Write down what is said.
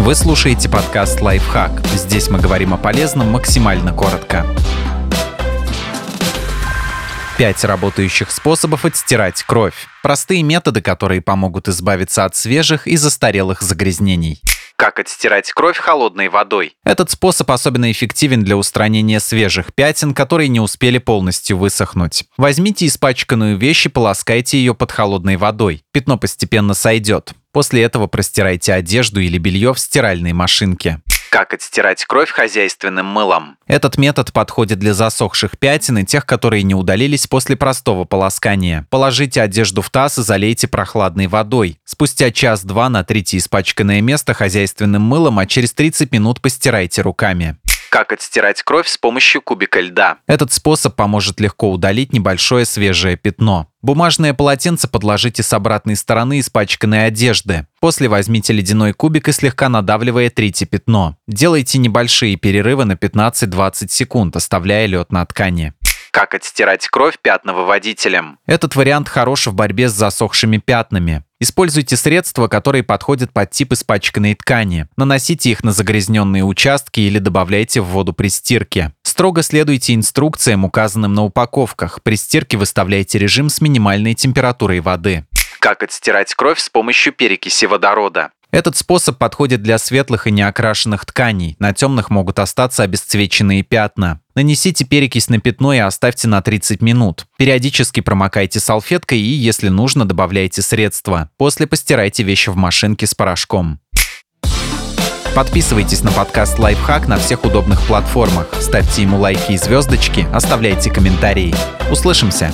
Вы слушаете подкаст «Лайфхак». Здесь мы говорим о полезном максимально коротко. Пять работающих способов отстирать кровь. Простые методы, которые помогут избавиться от свежих и застарелых загрязнений. Как отстирать кровь холодной водой? Этот способ особенно эффективен для устранения свежих пятен, которые не успели полностью высохнуть. Возьмите испачканную вещь и полоскайте ее под холодной водой. Пятно постепенно сойдет. После этого простирайте одежду или белье в стиральной машинке. Как отстирать кровь хозяйственным мылом? Этот метод подходит для засохших пятен и тех, которые не удалились после простого полоскания. Положите одежду в таз и залейте прохладной водой. Спустя час-два натрите испачканное место хозяйственным мылом, а через 30 минут постирайте руками. Как отстирать кровь с помощью кубика льда. Этот способ поможет легко удалить небольшое свежее пятно. Бумажное полотенце подложите с обратной стороны испачканной одежды. После возьмите ледяной кубик и слегка надавливая трите пятно. Делайте небольшие перерывы на 15-20 секунд, оставляя лед на ткани. Как отстирать кровь пятновыводителем? Этот вариант хорош в борьбе с засохшими пятнами. Используйте средства, которые подходят под тип испачканной ткани. Наносите их на загрязненные участки или добавляйте в воду при стирке. Строго следуйте инструкциям, указанным на упаковках. При стирке выставляйте режим с минимальной температурой воды. Как отстирать кровь с помощью перекиси водорода? Этот способ подходит для светлых и неокрашенных тканей. На темных могут остаться обесцвеченные пятна. Нанесите перекись на пятно и оставьте на 30 минут. Периодически промокайте салфеткой и, если нужно, добавляйте средства. После постирайте вещи в машинке с порошком. Подписывайтесь на подкаст «Лайфхак» на всех удобных платформах. Ставьте ему лайки и звездочки, оставляйте комментарии. Услышимся!